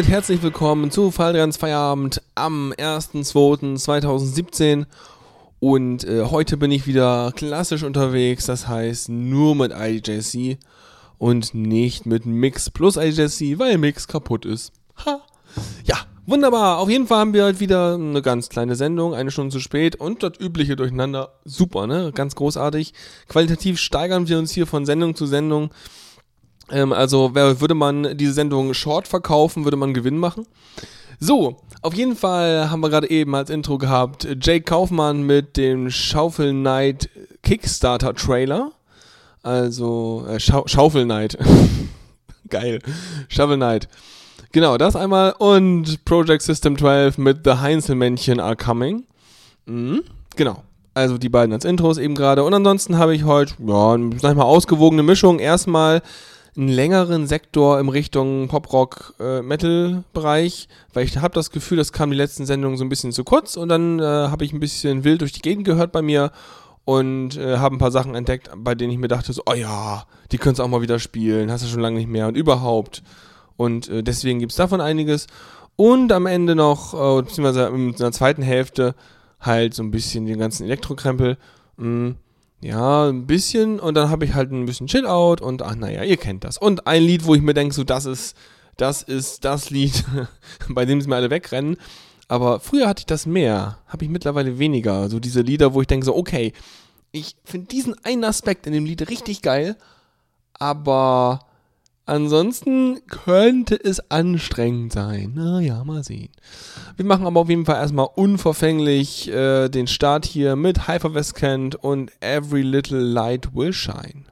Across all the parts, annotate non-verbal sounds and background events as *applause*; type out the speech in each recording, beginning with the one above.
damit herzlich willkommen zu Faldrians Feierabend am 1.2.2017 und äh, heute bin ich wieder klassisch unterwegs, das heißt nur mit IDJC und nicht mit Mix plus IDJC, weil Mix kaputt ist. Ha! Ja, wunderbar. Auf jeden Fall haben wir halt wieder eine ganz kleine Sendung, eine Stunde zu spät und das übliche Durcheinander. Super, ne? Ganz großartig. Qualitativ steigern wir uns hier von Sendung zu Sendung. Ähm, also würde man diese Sendung short verkaufen, würde man Gewinn machen. So, auf jeden Fall haben wir gerade eben als Intro gehabt Jake Kaufmann mit dem Schaufel Night Kickstarter Trailer. Also äh, Schau Schaufel Night. *laughs* Geil. Shovel Knight. Genau, das einmal. Und Project System 12 mit The Heinzelmännchen Are Coming. Mhm, genau. Also die beiden als Intros eben gerade. Und ansonsten habe ich heute, ja, sag ich mal, ausgewogene Mischung. Erstmal einen längeren Sektor im Richtung Pop-Rock-Metal-Bereich, äh, weil ich habe das Gefühl, das kam die letzten Sendungen so ein bisschen zu kurz und dann äh, habe ich ein bisschen wild durch die Gegend gehört bei mir und äh, habe ein paar Sachen entdeckt, bei denen ich mir dachte, so, oh ja, die könntest du auch mal wieder spielen, hast du schon lange nicht mehr und überhaupt. Und äh, deswegen gibt es davon einiges. Und am Ende noch, äh, beziehungsweise in der zweiten Hälfte, halt so ein bisschen den ganzen Elektrokrempel. Mh, ja, ein bisschen und dann habe ich halt ein bisschen Chill-Out und ach naja, ihr kennt das. Und ein Lied, wo ich mir denke, so das ist, das ist das Lied, *laughs* bei dem sie mir alle wegrennen. Aber früher hatte ich das mehr, habe ich mittlerweile weniger. So diese Lieder, wo ich denke so, okay, ich finde diesen einen Aspekt in dem Lied richtig geil, aber Ansonsten könnte es anstrengend sein. Naja, mal sehen. Wir machen aber auf jeden Fall erstmal unverfänglich äh, den Start hier mit Hyper West Kent und Every Little Light Will Shine.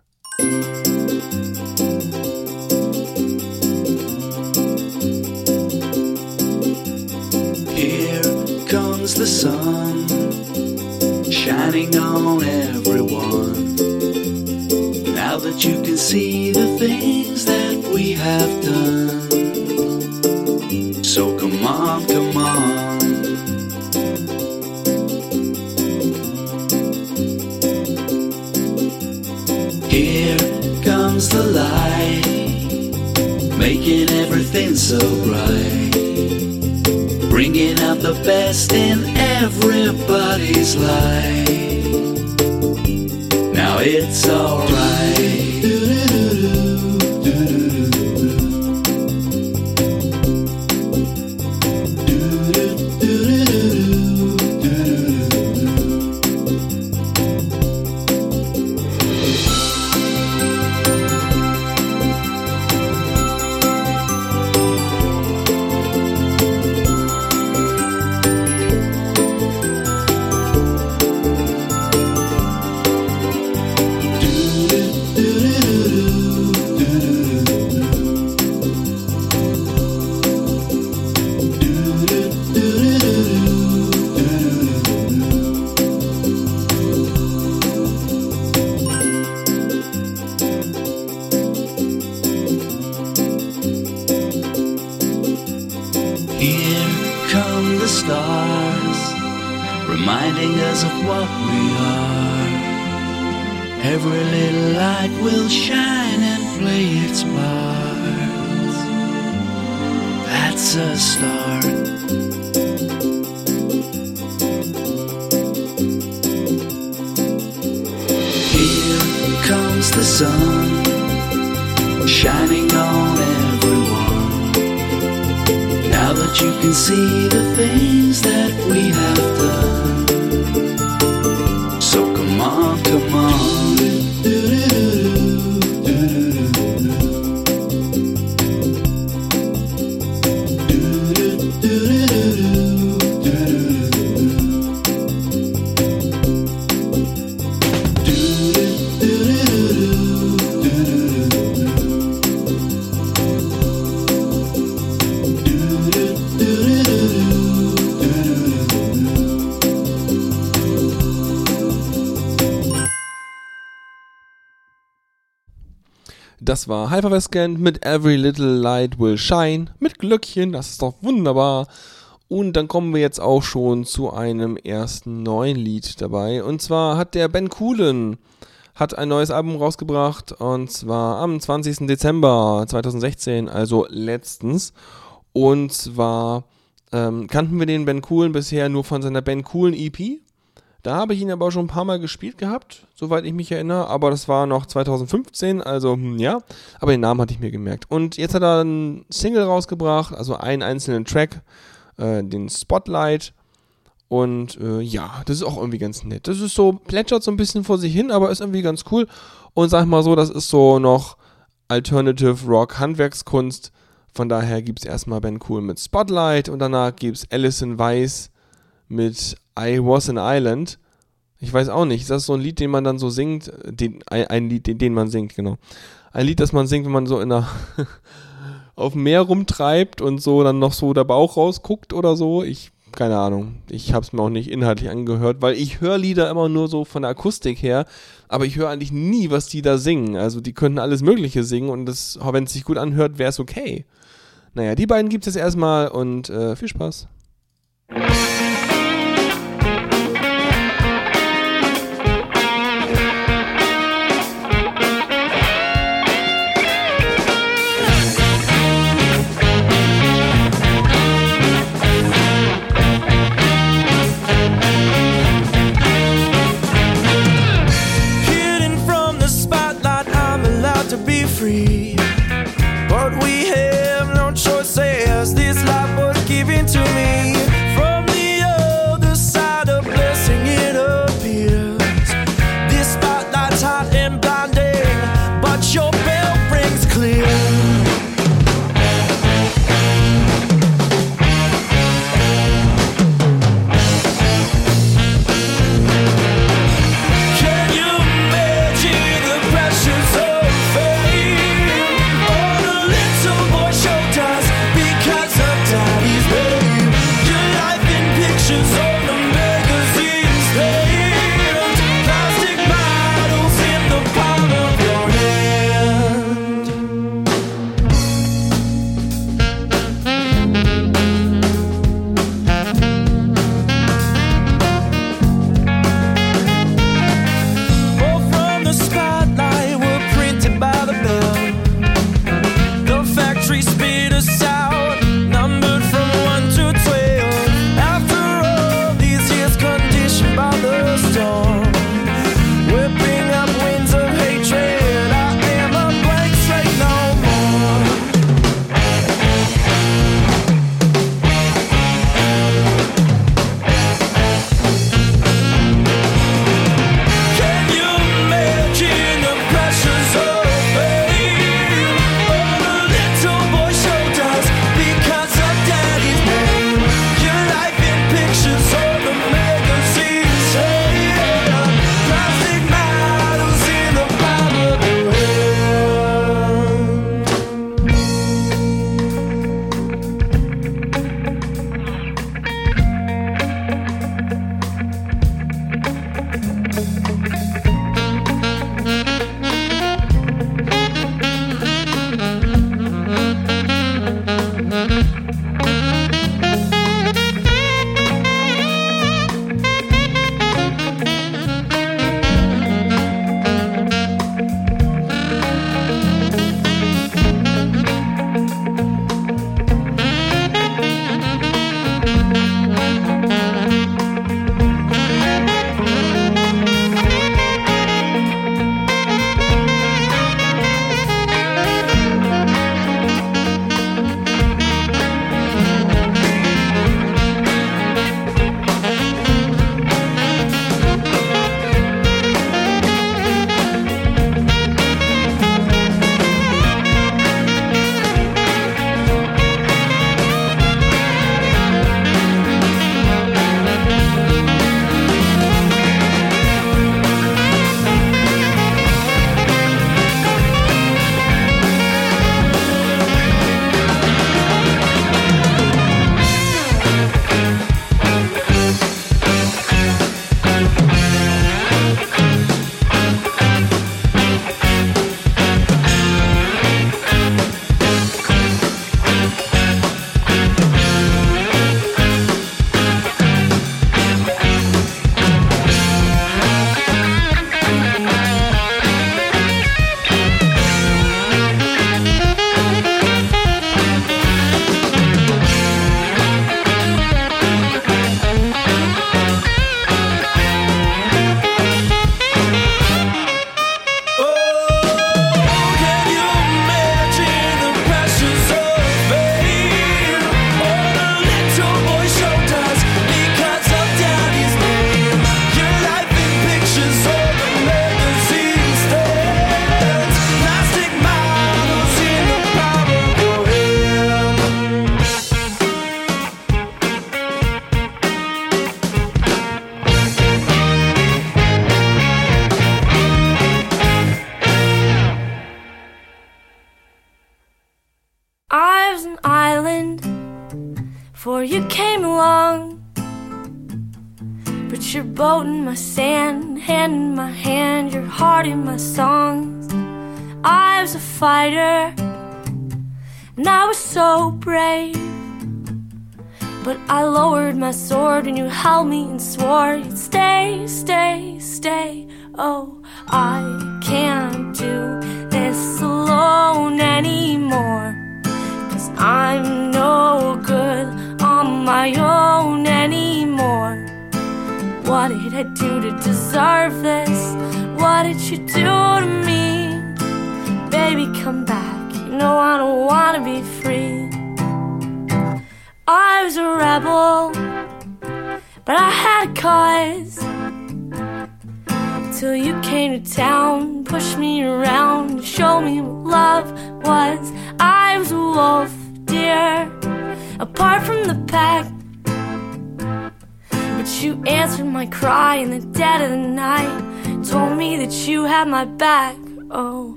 Here comes the sun, shining on everyone. Now that you can see the things that we have done. So come on, come on. Here comes the light, making everything so bright. Bringing out the best in everybody's life. It's alright. Das war mit Every Little Light Will Shine mit Glöckchen, das ist doch wunderbar. Und dann kommen wir jetzt auch schon zu einem ersten neuen Lied dabei. Und zwar hat der Ben Coolen hat ein neues Album rausgebracht und zwar am 20. Dezember 2016, also letztens. Und zwar ähm, kannten wir den Ben Coolen bisher nur von seiner Ben Coolen EP. Da habe ich ihn aber schon ein paar Mal gespielt gehabt, soweit ich mich erinnere. Aber das war noch 2015, also hm, ja. Aber den Namen hatte ich mir gemerkt. Und jetzt hat er einen Single rausgebracht, also einen einzelnen Track, äh, den Spotlight. Und äh, ja, das ist auch irgendwie ganz nett. Das ist so, plätschert so ein bisschen vor sich hin, aber ist irgendwie ganz cool. Und sag mal so, das ist so noch Alternative Rock Handwerkskunst. Von daher gibt es erstmal Ben Cool mit Spotlight und danach gibt es Alison Weiss mit I Was an Island. Ich weiß auch nicht, ist das so ein Lied, den man dann so singt? Den, ein, Lied, den, den man singt, genau. Ein Lied, das man singt, wenn man so in der *laughs* auf dem Meer rumtreibt und so dann noch so der Bauch rausguckt oder so. Ich, keine Ahnung. Ich habe es mir auch nicht inhaltlich angehört, weil ich höre Lieder immer nur so von der Akustik her, aber ich höre eigentlich nie, was die da singen. Also die könnten alles Mögliche singen und wenn es sich gut anhört, wäre es okay. Naja, die beiden gibt es erstmal und äh, viel Spaß.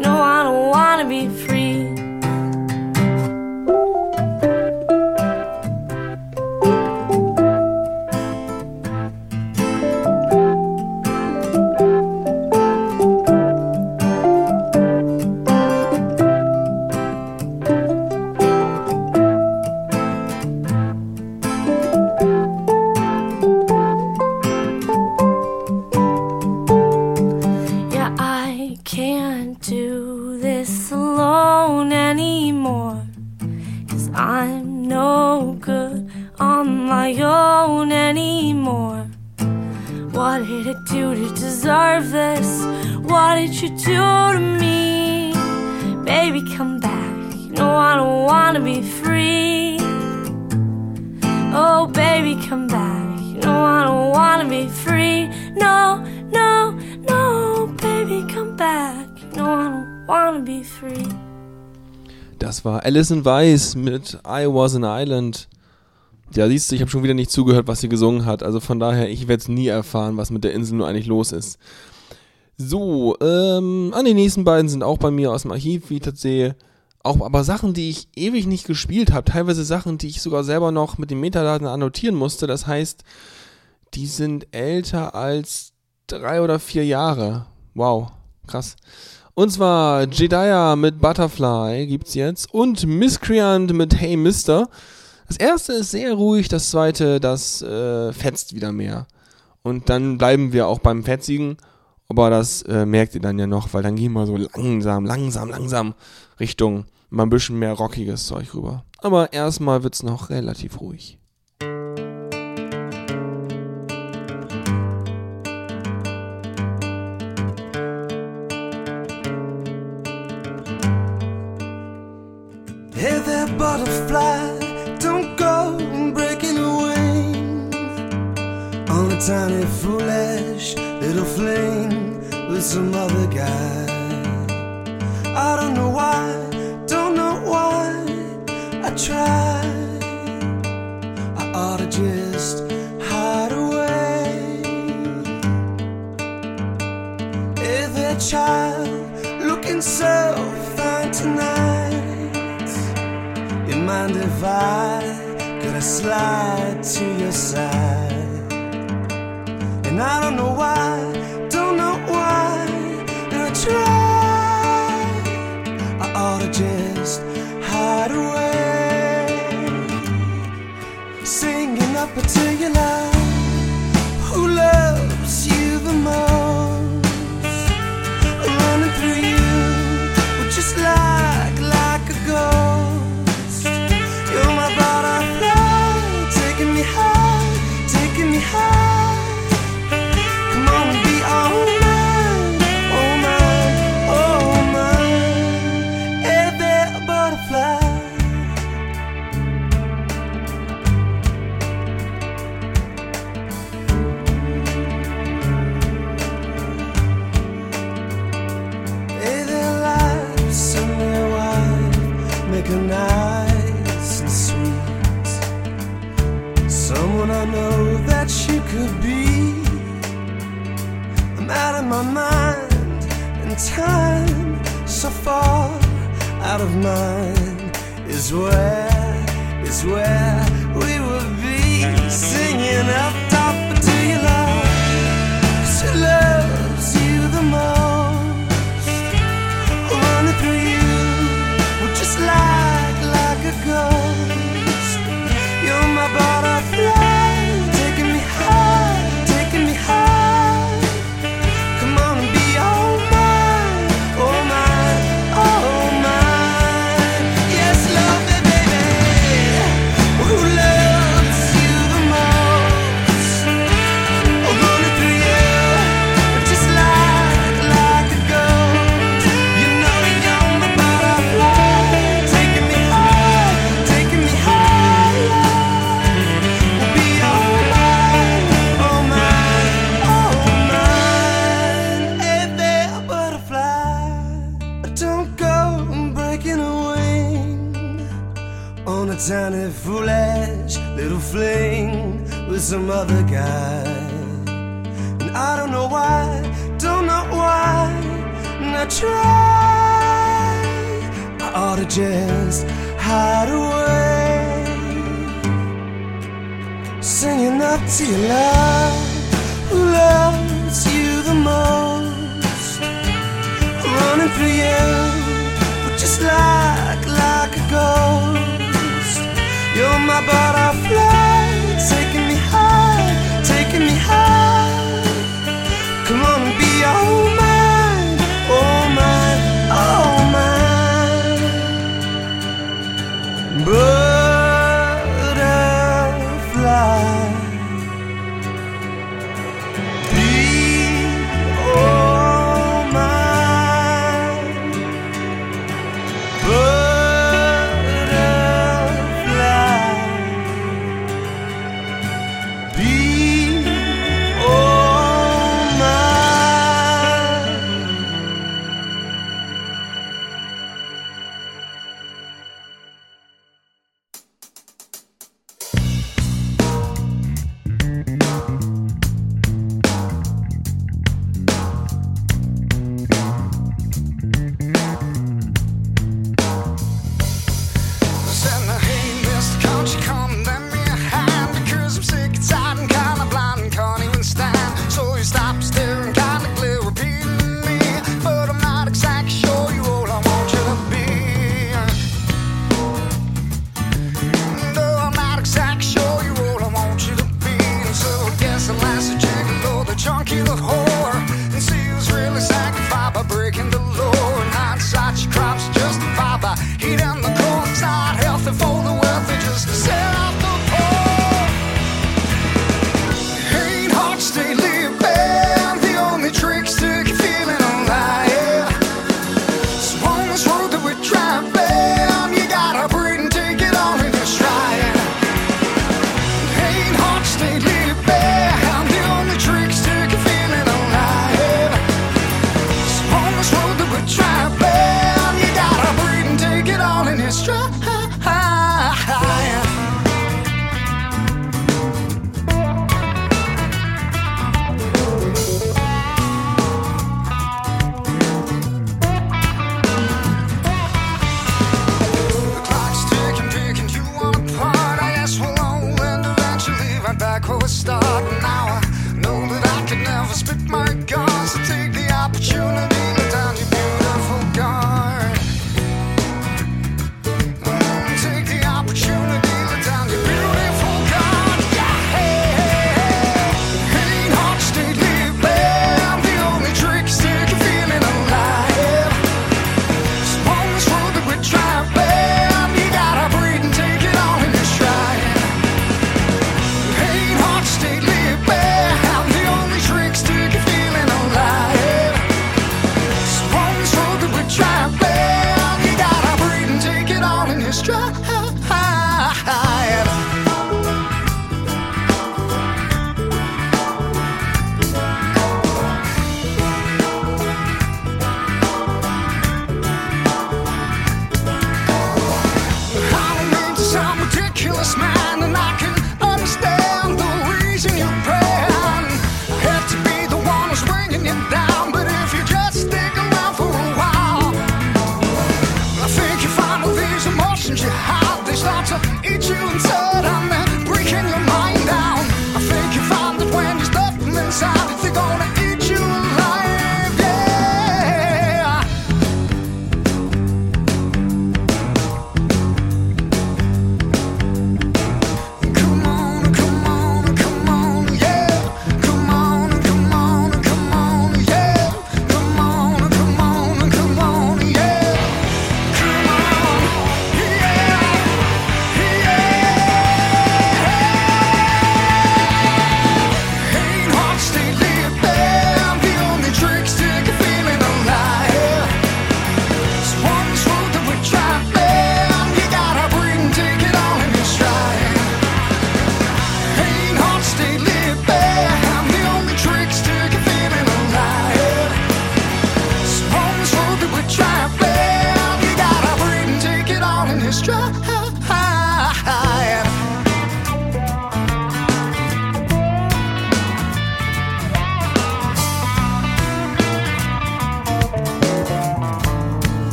No, I don't wanna be free. Alison Weiss mit I Was an Island. Ja, siehst du, ich habe schon wieder nicht zugehört, was sie gesungen hat. Also von daher, ich werde es nie erfahren, was mit der Insel nur eigentlich los ist. So, ähm, an die nächsten beiden sind auch bei mir aus dem Archiv, wie ich das sehe. Auch aber Sachen, die ich ewig nicht gespielt habe. Teilweise Sachen, die ich sogar selber noch mit den Metadaten annotieren musste. Das heißt, die sind älter als drei oder vier Jahre. Wow, krass. Und zwar Jedediah mit Butterfly gibt's jetzt und Miscreant mit Hey Mister. Das erste ist sehr ruhig, das zweite, das äh, fetzt wieder mehr. Und dann bleiben wir auch beim Fetzigen, aber das äh, merkt ihr dann ja noch, weil dann gehen wir so langsam, langsam, langsam Richtung mal ein bisschen mehr rockiges Zeug rüber. Aber erstmal wird's noch relativ ruhig. Hey there, butterfly, don't go breaking your wings on a tiny, foolish little fling with some other guy. I don't know why, don't know why I try. I ought to just hide away. Hey there, child, looking so fine tonight. Mind if I could I slide to your side? And I don't know why, don't know why, and I try. I ought to just hide away, singing up until you lie. some other guy. And I don't know why, don't know why. And I try, I ought to just hide away. Singing up to your love, who loves you the most. Running through you, but just like, like a ghost. You're my butterfly.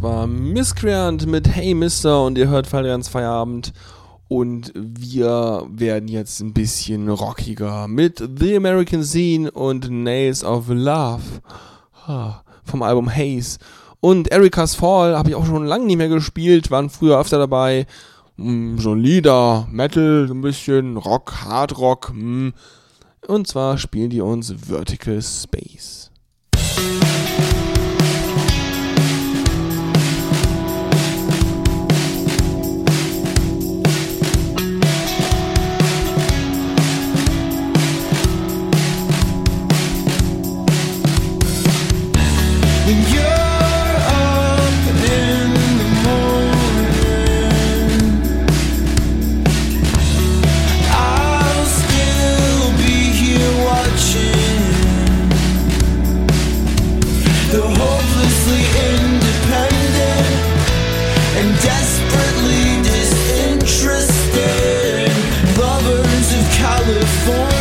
Das war Miscreant mit Hey Mister und ihr hört Ferdinands Feierabend. Und wir werden jetzt ein bisschen rockiger mit The American Scene und Nails of Love vom Album Haze. Und Erika's Fall habe ich auch schon lange nicht mehr gespielt, waren früher öfter dabei. Hm, solider Metal, ein bisschen Rock, Hard Rock. Hm. Und zwar spielen die uns Vertical Space. the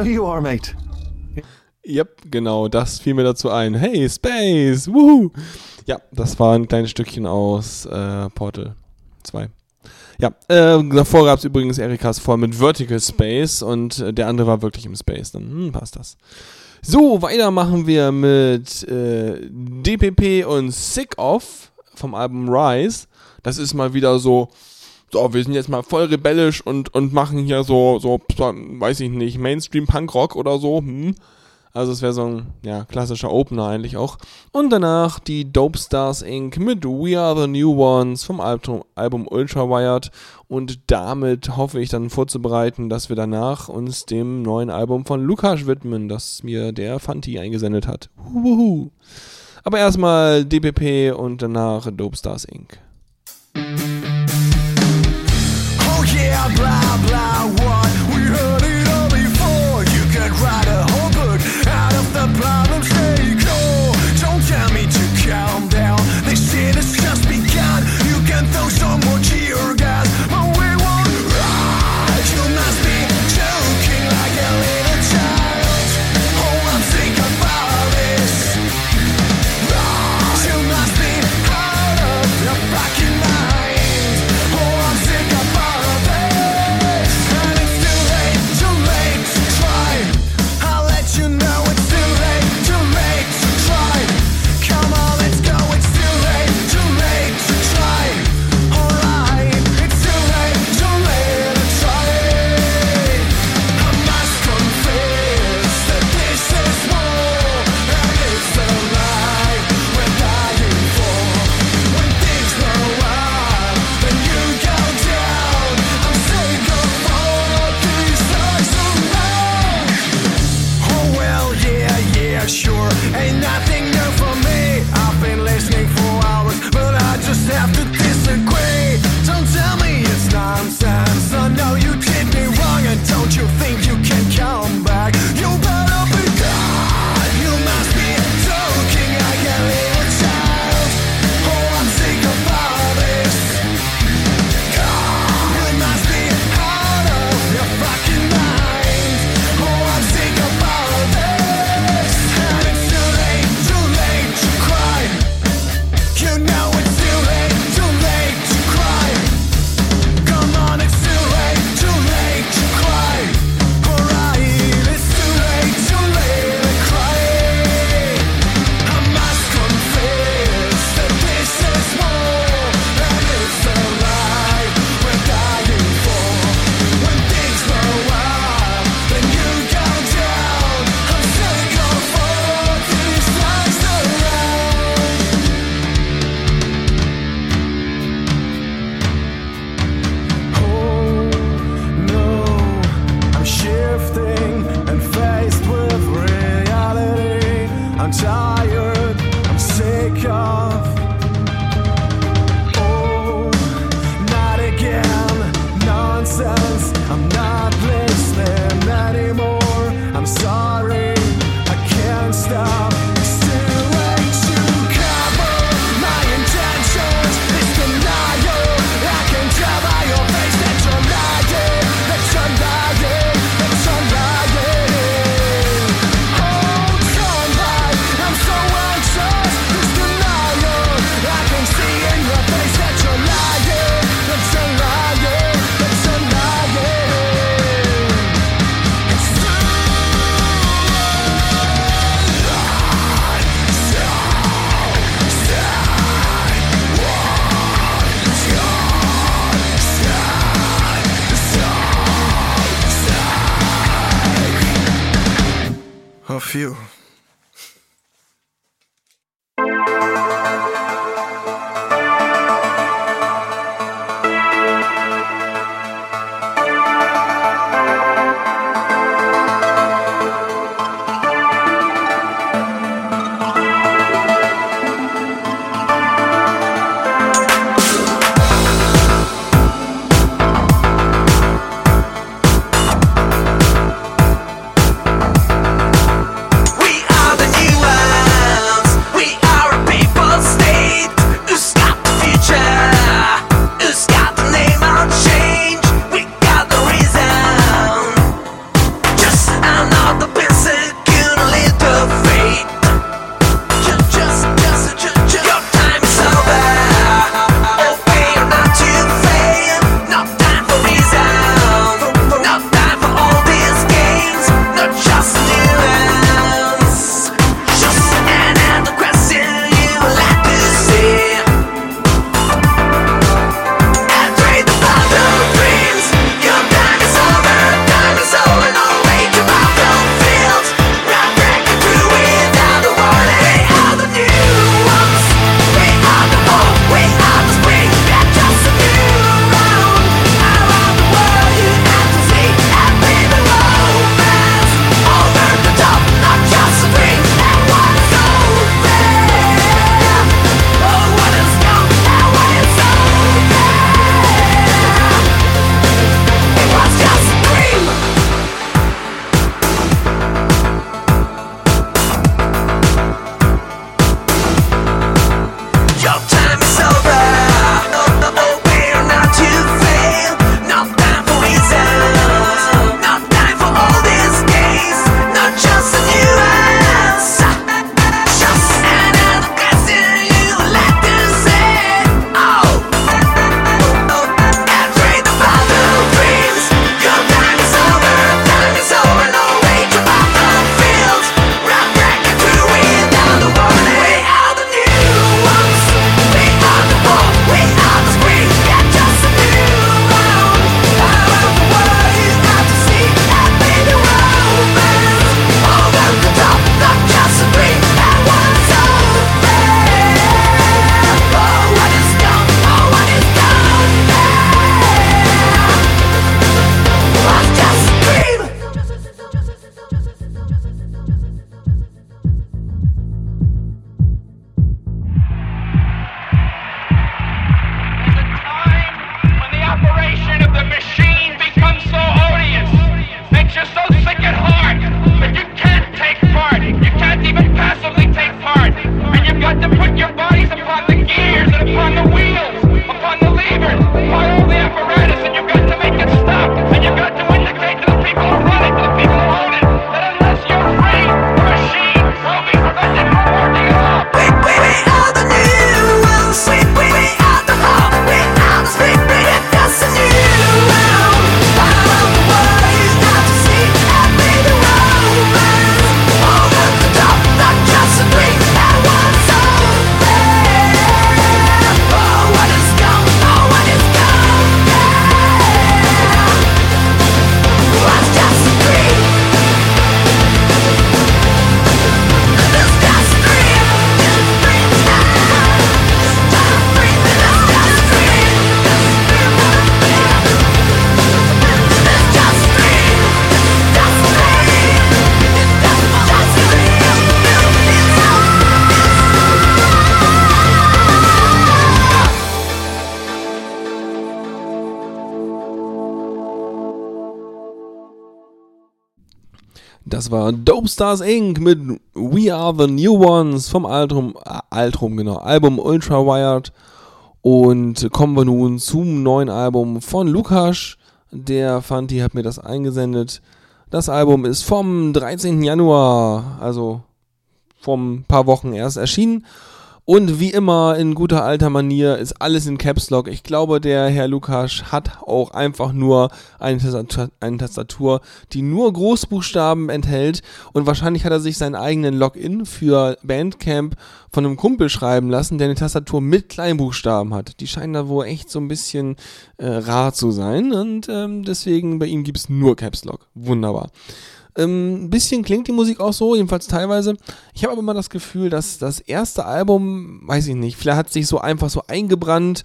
know ne? you are, mate. Yep, genau, das fiel mir dazu ein. Hey, Space! Woohoo! Ja, das war ein kleines Stückchen aus äh, Portal 2. Ja, äh, davor gab es übrigens Erikas vor mit Vertical Space und äh, der andere war wirklich im Space. Dann hm, passt das. So, weiter machen wir mit äh, DPP und Sick Off vom Album Rise. Das ist mal wieder so so, wir sind jetzt mal voll rebellisch und, und machen hier so, so, weiß ich nicht, Mainstream-Punk-Rock oder so, hm. Also es wäre so ein ja, klassischer Opener eigentlich auch. Und danach die Dope Stars Inc. mit We Are the New Ones vom Album, Album Ultra Wired. Und damit hoffe ich dann vorzubereiten, dass wir danach uns dem neuen Album von Lukas widmen, das mir der Fanti eingesendet hat. Huhuhu. Aber erstmal DPP und danach Dope Stars Inc. Yeah, blah, blah, what? Stars Inc. mit We Are the New Ones vom Altrum, äh, Altrum genau, Album Ultra Wired. Und kommen wir nun zum neuen Album von Lukas. Der Fanti hat mir das eingesendet. Das Album ist vom 13. Januar, also vor ein paar Wochen erst erschienen. Und wie immer in guter alter Manier ist alles in Caps Lock. Ich glaube, der Herr Lukas hat auch einfach nur eine Tastatur, eine Tastatur, die nur Großbuchstaben enthält. Und wahrscheinlich hat er sich seinen eigenen Login für Bandcamp von einem Kumpel schreiben lassen, der eine Tastatur mit Kleinbuchstaben hat. Die scheinen da wohl echt so ein bisschen äh, rar zu sein. Und ähm, deswegen bei ihm gibt es nur Caps Lock. Wunderbar. Ähm, ein bisschen klingt die Musik auch so, jedenfalls teilweise. Ich habe aber immer das Gefühl, dass das erste Album, weiß ich nicht, vielleicht hat sich so einfach so eingebrannt.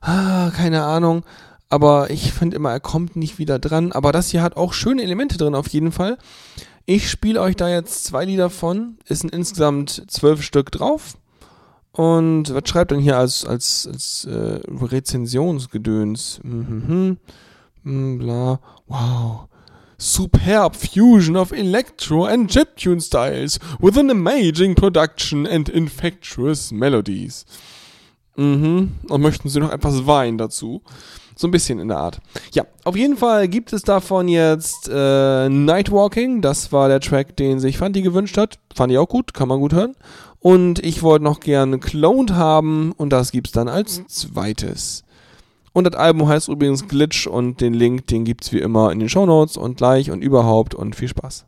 Ah, keine Ahnung. Aber ich finde immer, er kommt nicht wieder dran. Aber das hier hat auch schöne Elemente drin, auf jeden Fall. Ich spiele euch da jetzt zwei Lieder von. Es sind insgesamt zwölf Stück drauf. Und was schreibt denn hier als, als, als äh, Rezensionsgedöns? Mhm. Mm, Bla. Wow. Superb fusion of electro and chiptune styles with an amazing production and infectious melodies. Mhm. Und möchten Sie noch etwas Wein dazu? So ein bisschen in der Art. Ja, auf jeden Fall gibt es davon jetzt äh, Nightwalking. Das war der Track, den sich Fanti gewünscht hat. Fand ich auch gut, kann man gut hören. Und ich wollte noch gerne Cloned haben und das gibt's dann als zweites. Und das Album heißt übrigens Glitch und den Link, den gibt's wie immer in den Shownotes und gleich und überhaupt und viel Spaß.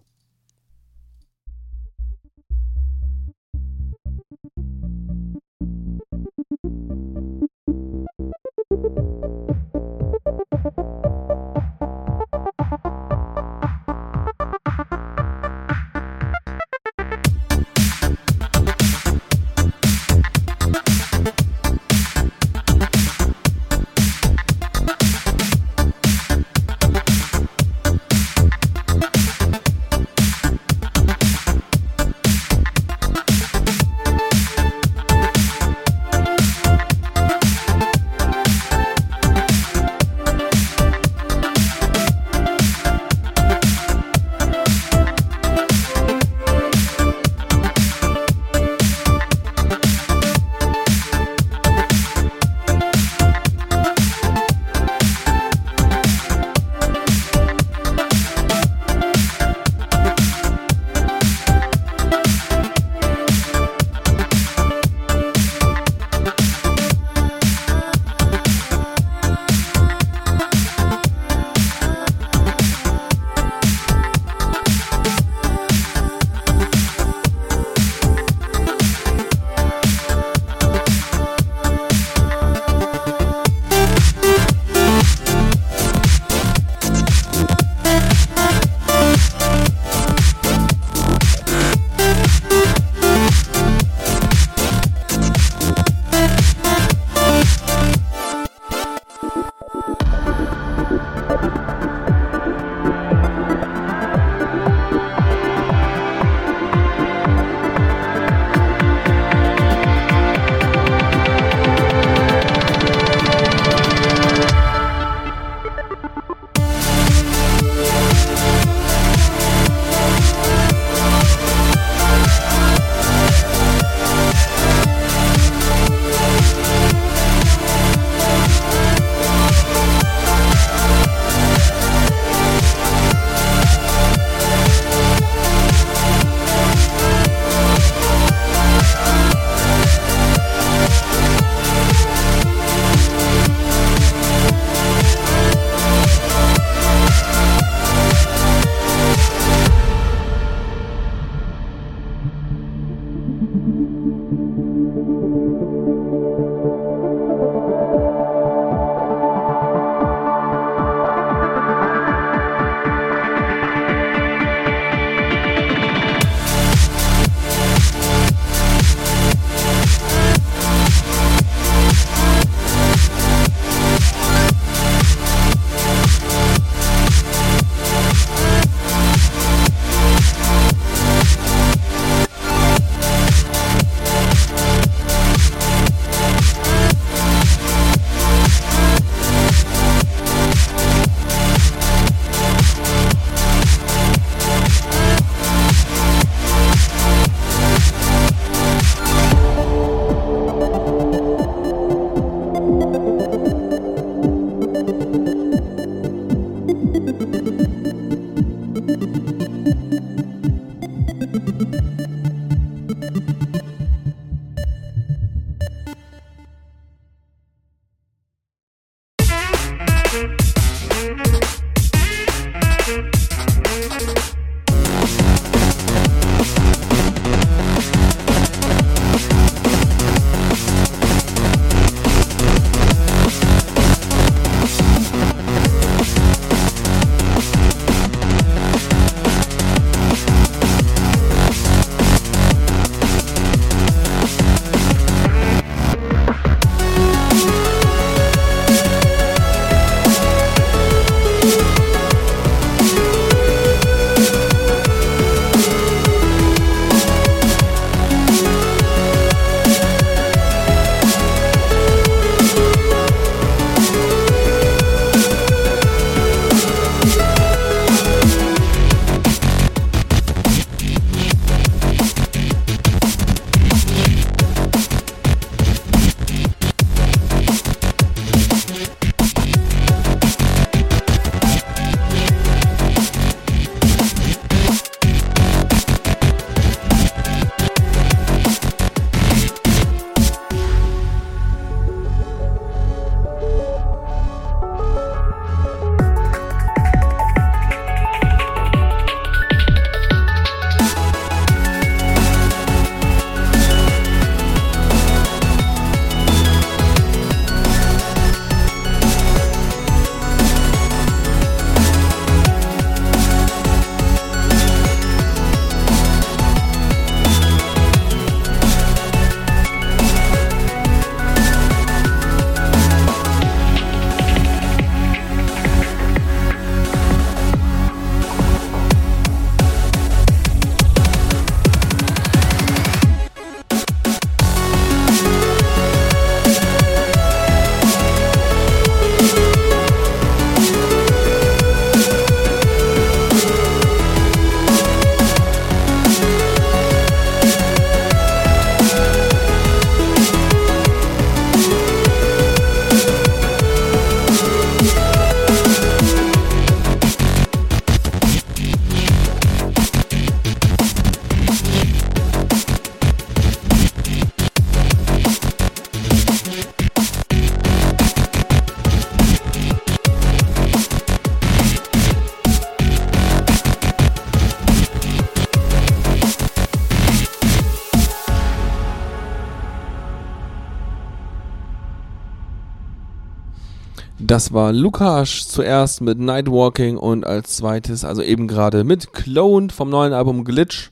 Das war Lukas zuerst mit Nightwalking und als zweites, also eben gerade mit Cloned vom neuen Album Glitch.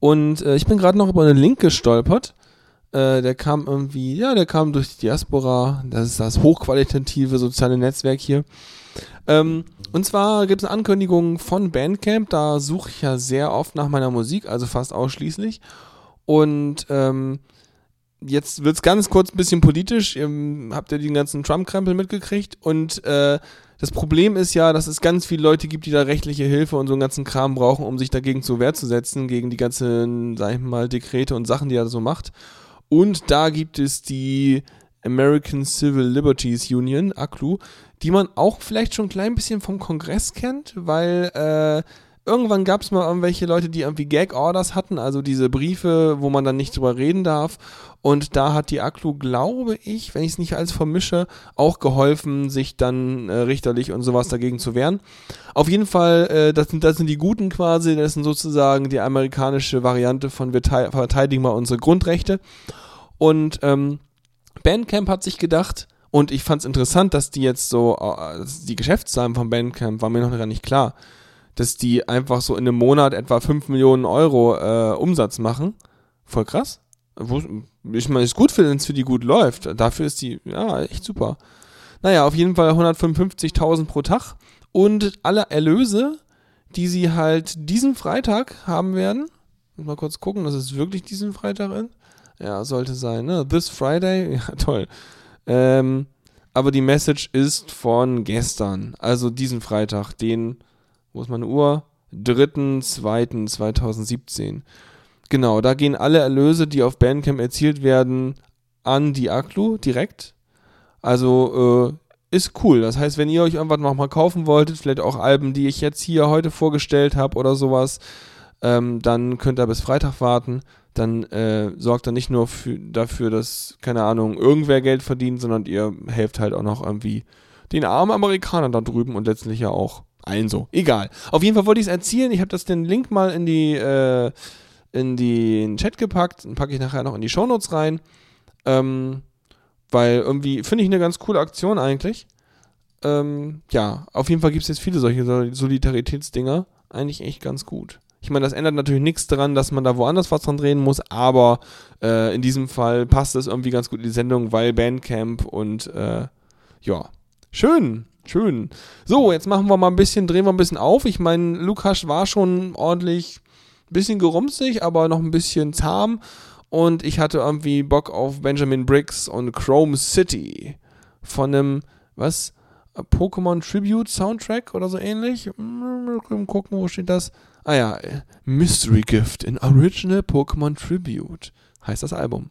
Und äh, ich bin gerade noch über einen Link gestolpert. Äh, der kam irgendwie, ja, der kam durch die Diaspora. Das ist das hochqualitative soziale Netzwerk hier. Ähm, und zwar gibt es eine Ankündigung von Bandcamp. Da suche ich ja sehr oft nach meiner Musik, also fast ausschließlich. Und ähm, jetzt wird's ganz kurz ein bisschen politisch. Ihr habt ja den ganzen Trump-Krempel mitgekriegt. Und äh, das Problem ist ja, dass es ganz viele Leute gibt, die da rechtliche Hilfe und so einen ganzen Kram brauchen, um sich dagegen zur Wehr zu setzen, gegen die ganzen, sag ich mal, Dekrete und Sachen, die er so macht. Und da gibt es die American Civil Liberties Union, ACLU, die man auch vielleicht schon ein klein bisschen vom Kongress kennt, weil äh, irgendwann gab es mal irgendwelche Leute, die irgendwie Gag-Orders hatten, also diese Briefe, wo man dann nicht drüber reden darf. Und da hat die ACLU, glaube ich, wenn ich es nicht alles vermische, auch geholfen, sich dann äh, richterlich und sowas dagegen zu wehren. Auf jeden Fall, äh, das, sind, das sind die Guten quasi, das sind sozusagen die amerikanische Variante von wir verteidigen mal unsere Grundrechte. Und ähm, Bandcamp hat sich gedacht, und ich fand es interessant, dass die jetzt so, äh, die Geschäftszahlen von Bandcamp war mir noch gar nicht klar, dass die einfach so in einem Monat etwa 5 Millionen Euro äh, Umsatz machen. Voll krass. Ich meine, ist gut, wenn es für die gut läuft. Dafür ist die, ja, echt super. Naja, auf jeden Fall 155.000 pro Tag. Und alle Erlöse, die sie halt diesen Freitag haben werden, mal kurz gucken, dass es wirklich diesen Freitag ist. Ja, sollte sein, ne? This Friday, *laughs* ja, toll. Ähm, aber die Message ist von gestern, also diesen Freitag, den, wo ist meine Uhr? 3.2.2017. Genau, da gehen alle Erlöse, die auf Bandcamp erzielt werden, an die Aklu direkt. Also äh, ist cool. Das heißt, wenn ihr euch irgendwas nochmal kaufen wolltet, vielleicht auch Alben, die ich jetzt hier heute vorgestellt habe oder sowas, ähm, dann könnt ihr bis Freitag warten. Dann äh, sorgt er nicht nur für, dafür, dass, keine Ahnung, irgendwer Geld verdient, sondern ihr helft halt auch noch irgendwie den armen Amerikanern da drüben und letztlich ja auch allen so. Egal. Auf jeden Fall wollte ich es erzählen. Ich habe das den Link mal in die äh, in den Chat gepackt. Den packe ich nachher noch in die Shownotes rein. Ähm, weil irgendwie finde ich eine ganz coole Aktion eigentlich. Ähm, ja, auf jeden Fall gibt es jetzt viele solche Sol- Solidaritätsdinger. Eigentlich echt ganz gut. Ich meine, das ändert natürlich nichts daran, dass man da woanders was dran drehen muss, aber äh, in diesem Fall passt es irgendwie ganz gut in die Sendung, weil Bandcamp und äh, ja, schön, schön. So, jetzt machen wir mal ein bisschen, drehen wir ein bisschen auf. Ich meine, Lukas war schon ordentlich ein bisschen gerumsig, aber noch ein bisschen zahm. Und ich hatte irgendwie Bock auf Benjamin Briggs und Chrome City von einem, was? Pokémon Tribute Soundtrack oder so ähnlich. Mal gucken, wo steht das? Ah ja, Mystery Gift in Original Pokémon Tribute heißt das Album.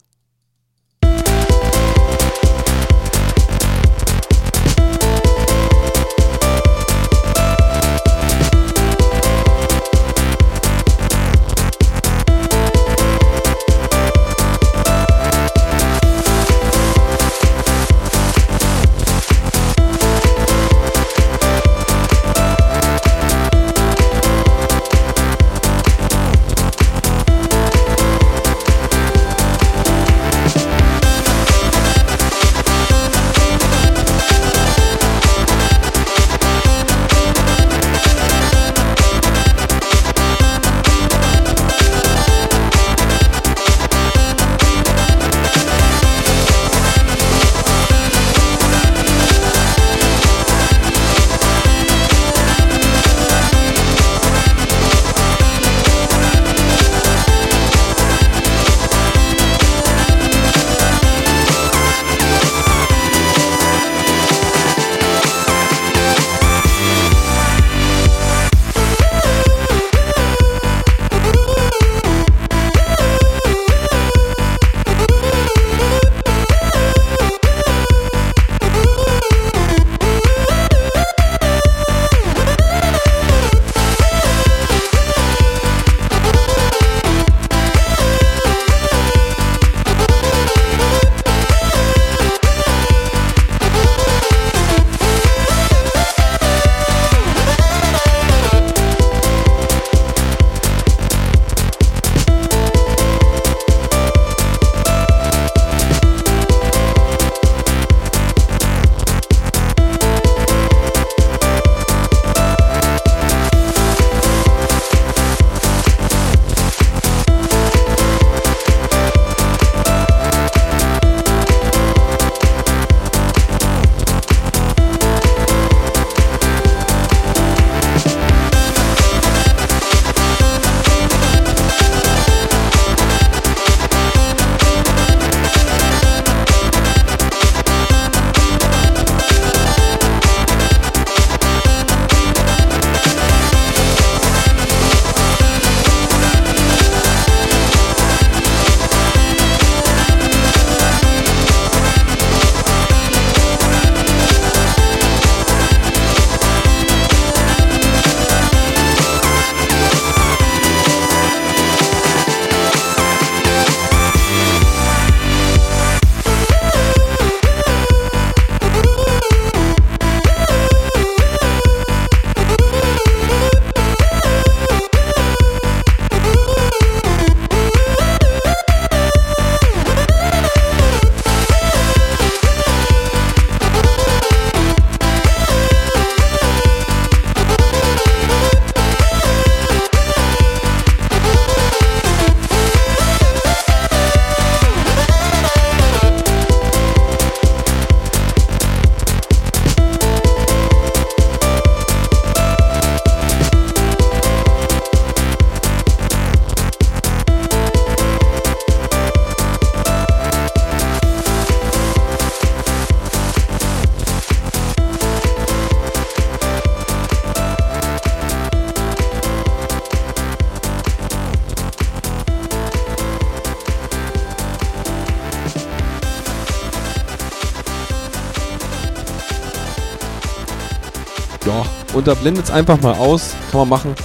Oder blendet es einfach mal aus. Kann man machen.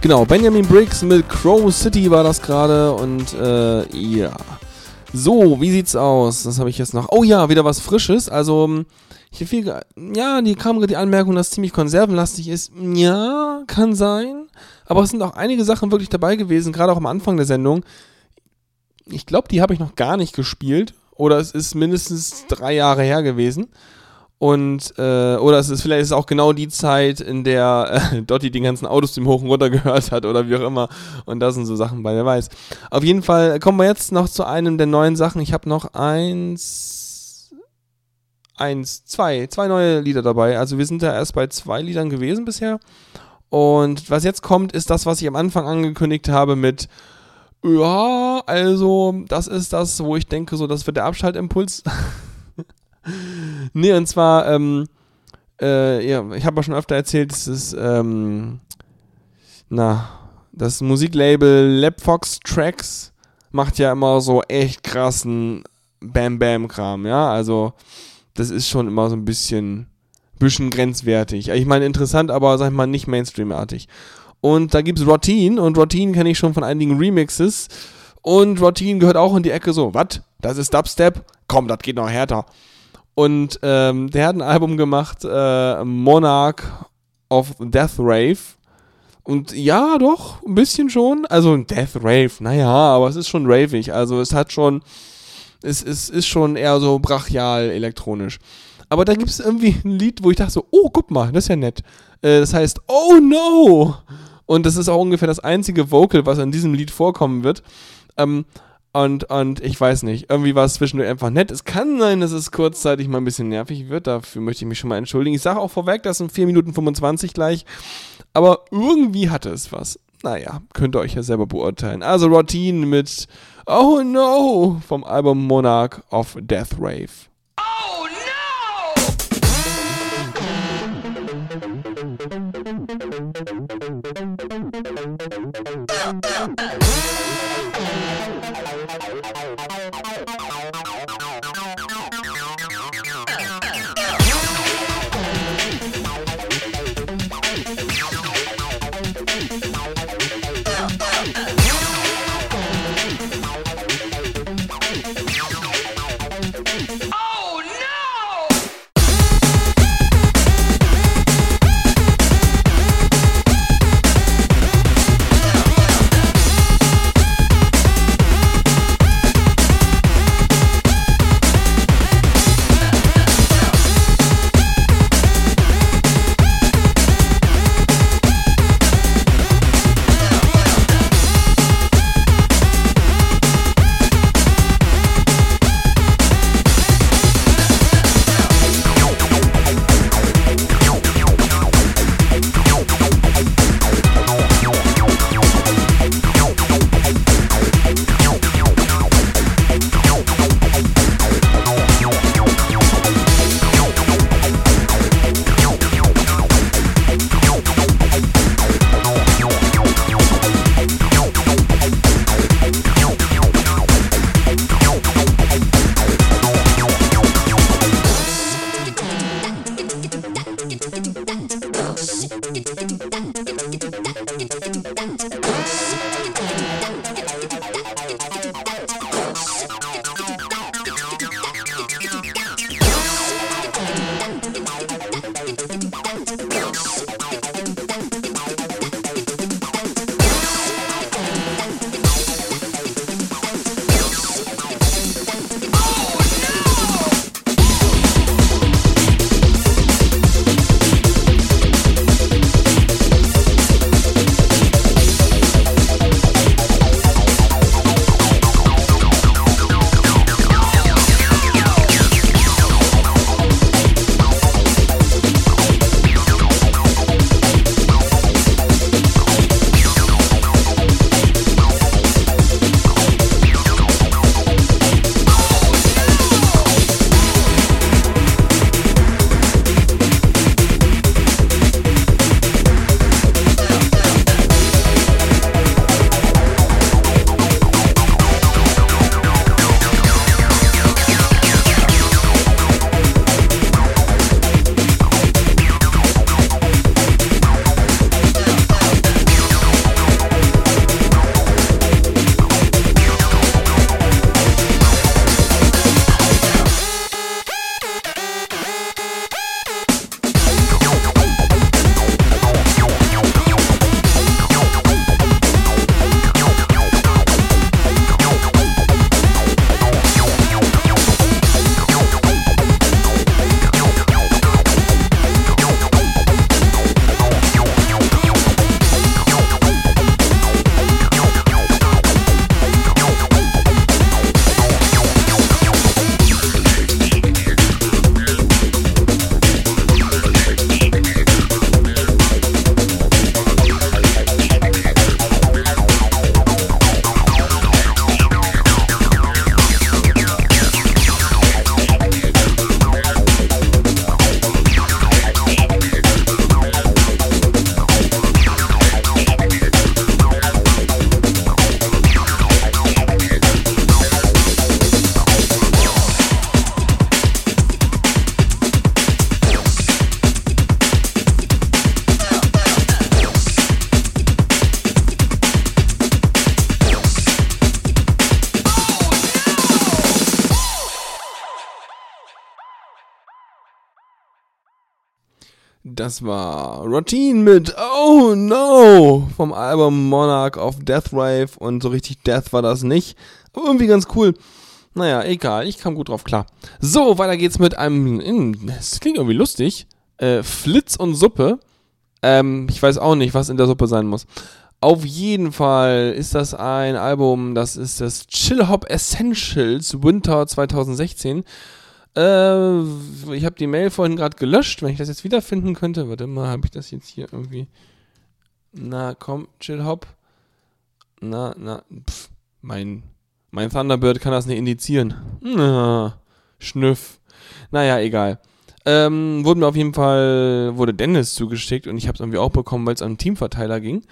Genau, Benjamin Briggs mit Crow City war das gerade und äh, ja. So, wie sieht's aus? Das habe ich jetzt noch. Oh ja, wieder was Frisches. Also, hier viel. Ja, die kam gerade die Anmerkung, dass es ziemlich konservenlastig ist. Ja, kann sein. Aber es sind auch einige Sachen wirklich dabei gewesen, gerade auch am Anfang der Sendung. Ich glaube, die habe ich noch gar nicht gespielt. Oder es ist mindestens drei Jahre her gewesen. Und, äh, oder es ist vielleicht ist auch genau die Zeit, in der äh, *laughs* Dotti den ganzen Autostream hoch und runter gehört hat oder wie auch immer. Und da sind so Sachen bei, wer weiß. Auf jeden Fall kommen wir jetzt noch zu einem der neuen Sachen. Ich habe noch eins, eins, zwei, zwei neue Lieder dabei. Also wir sind da erst bei zwei Liedern gewesen bisher. Und was jetzt kommt, ist das, was ich am Anfang angekündigt habe mit ja, also das ist das, wo ich denke, so das wird der Abschaltimpuls. *laughs* *laughs* nee, und zwar, ähm, äh, ja, ich habe ja schon öfter erzählt, es ist, ähm, na, das Musiklabel Lapfox Tracks macht ja immer so echt krassen Bam-Bam-Kram, ja, also das ist schon immer so ein bisschen, bisschen grenzwertig. Ich meine, interessant, aber sag ich mal nicht Mainstream-artig. Und da gibt's Routine und Routine kenne ich schon von einigen Remixes. Und Routine gehört auch in die Ecke so, was? Das ist Dubstep? Komm, das geht noch härter. Und ähm, der hat ein Album gemacht, äh, Monarch of Death Rave. Und ja, doch, ein bisschen schon. Also Death Rave, naja, aber es ist schon ravig. Also es hat schon, es, es ist schon eher so brachial elektronisch. Aber da gibt es irgendwie ein Lied, wo ich dachte so, oh, guck mal, das ist ja nett. Äh, das heißt, oh no! Und das ist auch ungefähr das einzige Vocal, was in diesem Lied vorkommen wird. Ähm, und, und ich weiß nicht, irgendwie war es zwischendurch einfach nett. Es kann sein, dass es kurzzeitig mal ein bisschen nervig wird. Dafür möchte ich mich schon mal entschuldigen. Ich sage auch vorweg, das sind 4 Minuten 25 gleich. Aber irgendwie hatte es was. Naja, könnt ihr euch ja selber beurteilen. Also Routine mit Oh no vom Album Monarch of Death Rave. Oh no! Das war Routine mit Oh No vom Album Monarch of Death Rave und so richtig Death war das nicht. Aber irgendwie ganz cool. Naja, egal, ich kam gut drauf klar. So, weiter geht's mit einem, es klingt irgendwie lustig, äh, Flitz und Suppe. Ähm, ich weiß auch nicht, was in der Suppe sein muss. Auf jeden Fall ist das ein Album, das ist das Chill Hop Essentials Winter 2016. Äh, ich habe die Mail vorhin gerade gelöscht, wenn ich das jetzt wiederfinden könnte. Warte mal, habe ich das jetzt hier irgendwie. Na, komm, Chill Hop. Na, na, pff, mein, mein Thunderbird kann das nicht indizieren. Na, Schnüff. Naja, egal. Ähm, wurde mir auf jeden Fall, wurde Dennis zugeschickt und ich habe es irgendwie auch bekommen, weil es an Teamverteiler ging.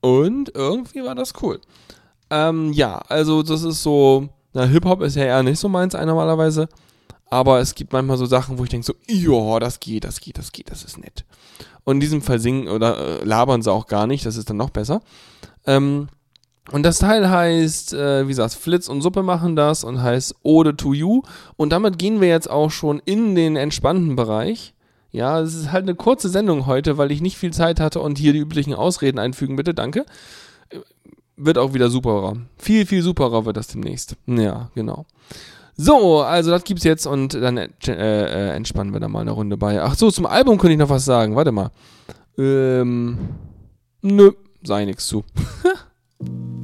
Und irgendwie war das cool. Ähm, ja, also das ist so, na, Hip-Hop ist ja eher nicht so meins normalerweise. Aber es gibt manchmal so Sachen, wo ich denke so, ja, das geht, das geht, das geht, das ist nett. Und in diesem Fall singen oder äh, labern sie auch gar nicht, das ist dann noch besser. Ähm, und das Teil heißt, äh, wie gesagt, Flitz und Suppe machen das und heißt Ode to You. Und damit gehen wir jetzt auch schon in den entspannten Bereich. Ja, es ist halt eine kurze Sendung heute, weil ich nicht viel Zeit hatte und hier die üblichen Ausreden einfügen, bitte, danke. Äh, Wird auch wieder superer. Viel, viel superer wird das demnächst. Ja, genau. So, also das gibt's jetzt und dann äh, äh, entspannen wir da mal eine Runde bei. Ach so, zum Album könnte ich noch was sagen. Warte mal. Ähm, nö, sei nix zu. *laughs*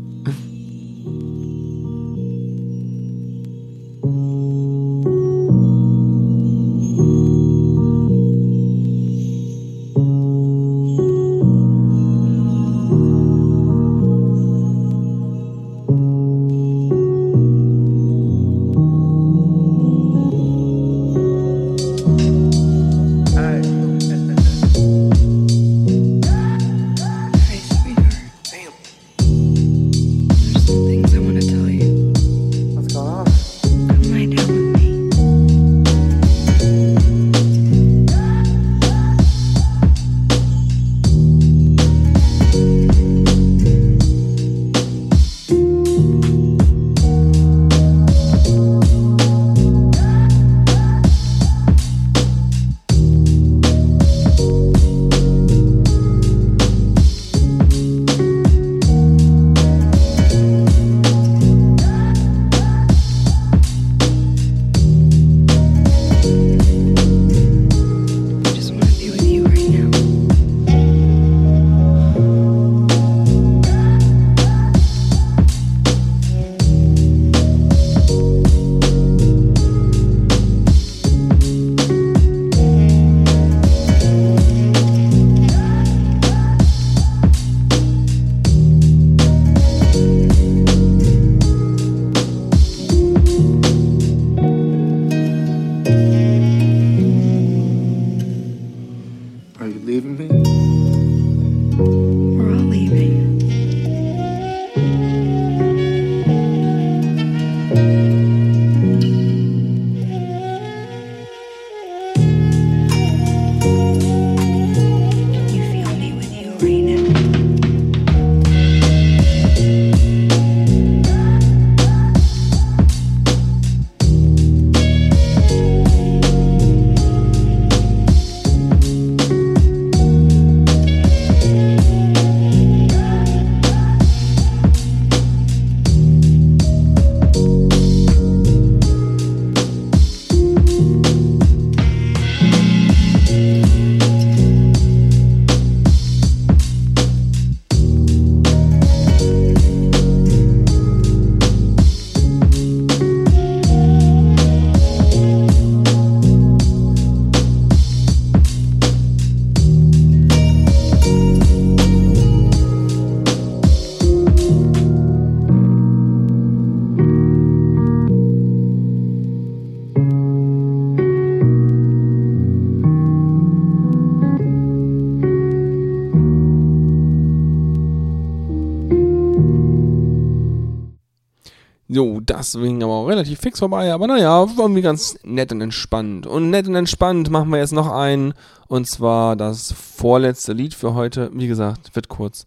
relativ fix vorbei, aber naja, irgendwie ganz nett und entspannt. Und nett und entspannt machen wir jetzt noch einen, und zwar das vorletzte Lied für heute. Wie gesagt, wird kurz.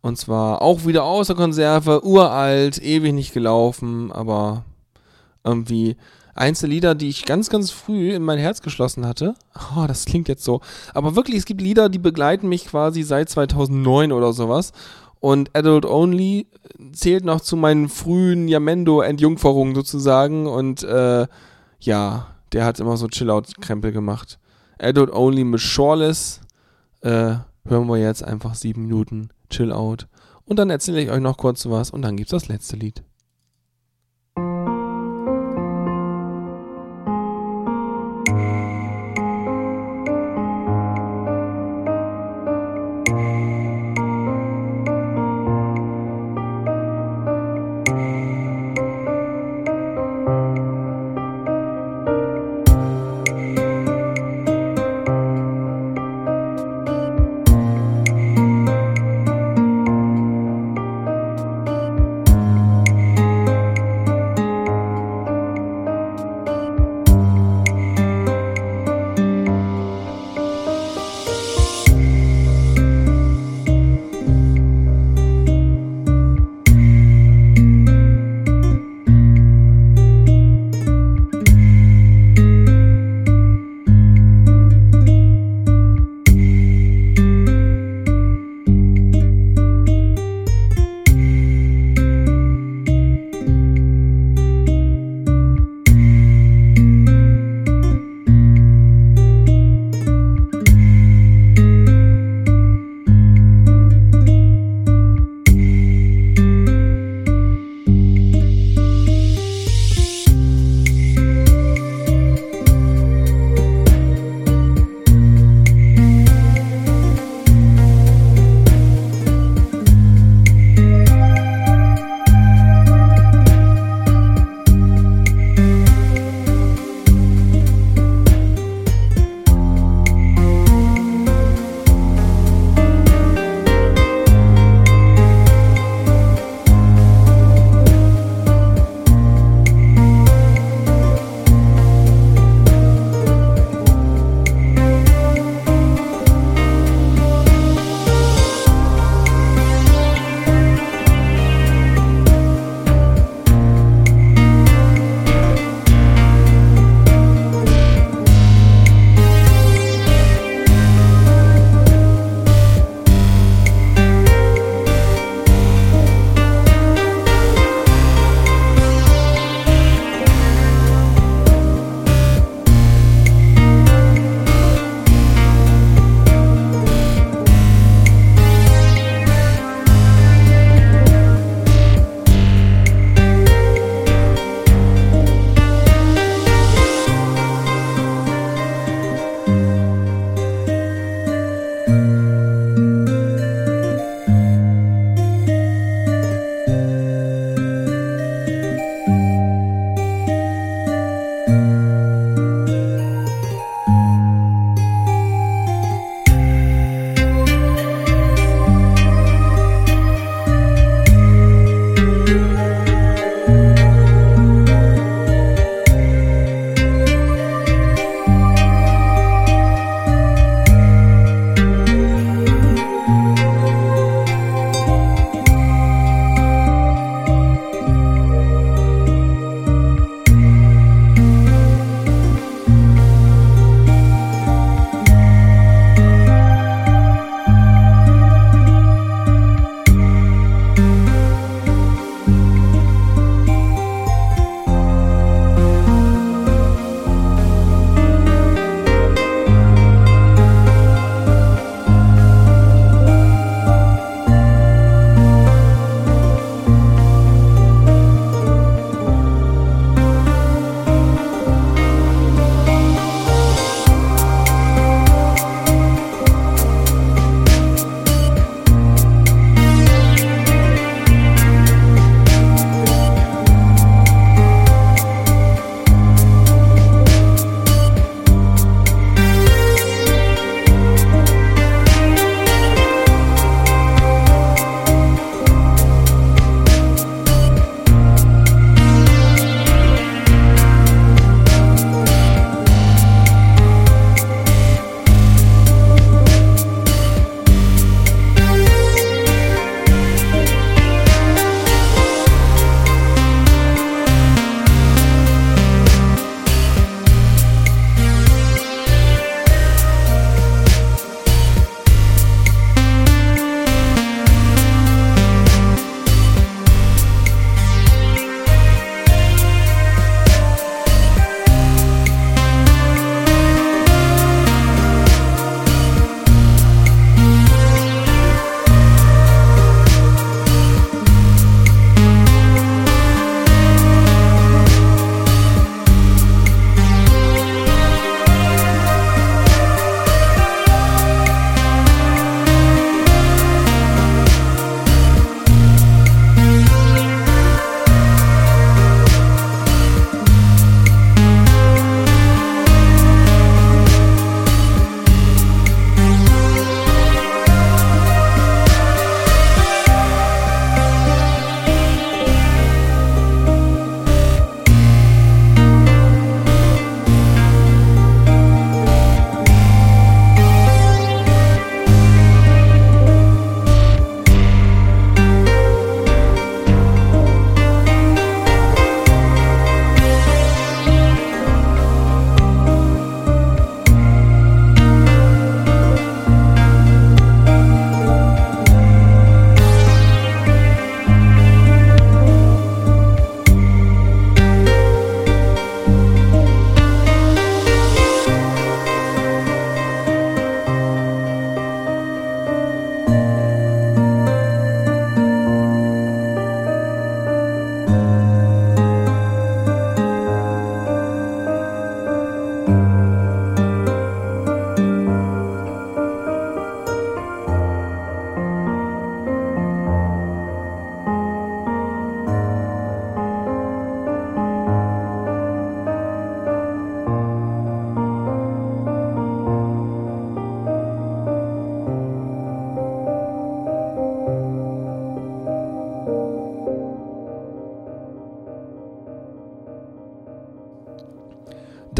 Und zwar auch wieder außer Konserve, uralt, ewig nicht gelaufen, aber irgendwie. Einzellieder, die ich ganz, ganz früh in mein Herz geschlossen hatte. Oh, das klingt jetzt so. Aber wirklich, es gibt Lieder, die begleiten mich quasi seit 2009 oder sowas. Und Adult Only zählt noch zu meinen frühen Yamendo-Entjungferungen sozusagen. Und äh, ja, der hat immer so Chill-Out-Krempel gemacht. Adult Only mit Shoreless äh, hören wir jetzt einfach sieben Minuten Chill-Out. Und dann erzähle ich euch noch kurz was und dann gibt's das letzte Lied.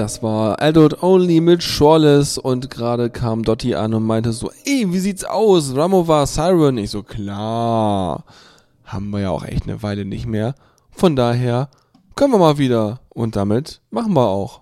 Das war Adult Only mit Shoreless und gerade kam Dotti an und meinte so, ey, wie sieht's aus? Ramova Siren. Ich so, klar. Haben wir ja auch echt eine Weile nicht mehr. Von daher können wir mal wieder. Und damit machen wir auch.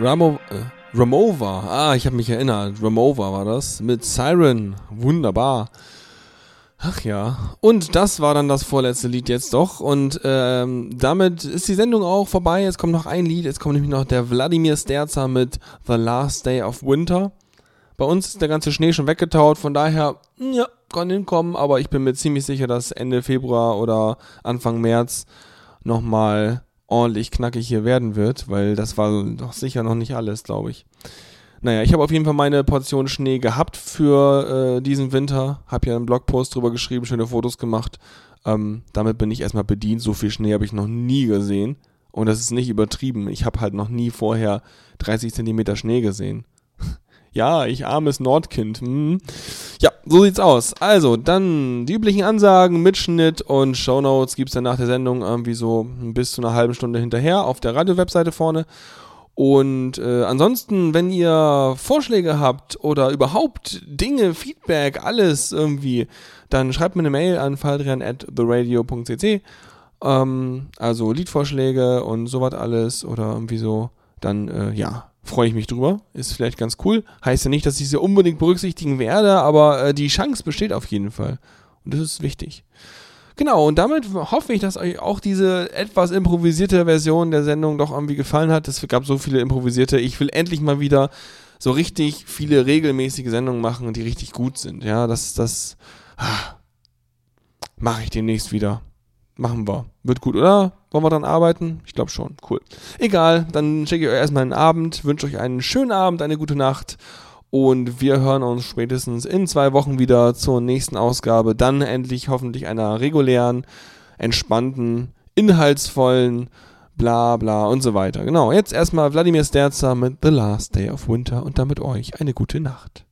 Ramo, äh, Ramova. Ah, ich habe mich erinnert. Ramova war das. Mit Siren. Wunderbar. Ach ja. Und das war dann das vorletzte Lied jetzt doch. Und ähm, damit ist die Sendung auch vorbei. Jetzt kommt noch ein Lied. Jetzt kommt nämlich noch der Wladimir Sterza mit The Last Day of Winter. Bei uns ist der ganze Schnee schon weggetaut. Von daher, ja, kann hinkommen. Aber ich bin mir ziemlich sicher, dass Ende Februar oder Anfang März nochmal ordentlich knackig hier werden wird. Weil das war doch sicher noch nicht alles, glaube ich. Naja, ich habe auf jeden Fall meine Portion Schnee gehabt für äh, diesen Winter. Habe ja einen Blogpost drüber geschrieben, schöne Fotos gemacht. Ähm, damit bin ich erstmal bedient. So viel Schnee habe ich noch nie gesehen. Und das ist nicht übertrieben. Ich habe halt noch nie vorher 30 Zentimeter Schnee gesehen. *laughs* ja, ich armes Nordkind. Hm. Ja, so sieht's aus. Also, dann die üblichen Ansagen, Mitschnitt und Shownotes gibt's dann nach der Sendung irgendwie so bis zu einer halben Stunde hinterher auf der Radio-Webseite vorne. Und äh, ansonsten, wenn ihr Vorschläge habt oder überhaupt Dinge, Feedback, alles irgendwie, dann schreibt mir eine Mail an faldrian at theradio.cc. Ähm, also Liedvorschläge und sowas alles oder irgendwie so. Dann, äh, ja, freue ich mich drüber. Ist vielleicht ganz cool. Heißt ja nicht, dass ich sie unbedingt berücksichtigen werde, aber äh, die Chance besteht auf jeden Fall. Und das ist wichtig. Genau, und damit hoffe ich, dass euch auch diese etwas improvisierte Version der Sendung doch irgendwie gefallen hat. Es gab so viele improvisierte. Ich will endlich mal wieder so richtig viele regelmäßige Sendungen machen, die richtig gut sind. Ja, das, das ah, mache ich demnächst wieder. Machen wir. Wird gut, oder? Wollen wir dran arbeiten? Ich glaube schon. Cool. Egal, dann schicke ich euch erstmal einen Abend, wünsche euch einen schönen Abend, eine gute Nacht. Und wir hören uns spätestens in zwei Wochen wieder zur nächsten Ausgabe. Dann endlich hoffentlich einer regulären, entspannten, inhaltsvollen, bla bla und so weiter. Genau, jetzt erstmal Wladimir Sterza mit The Last Day of Winter und damit euch eine gute Nacht.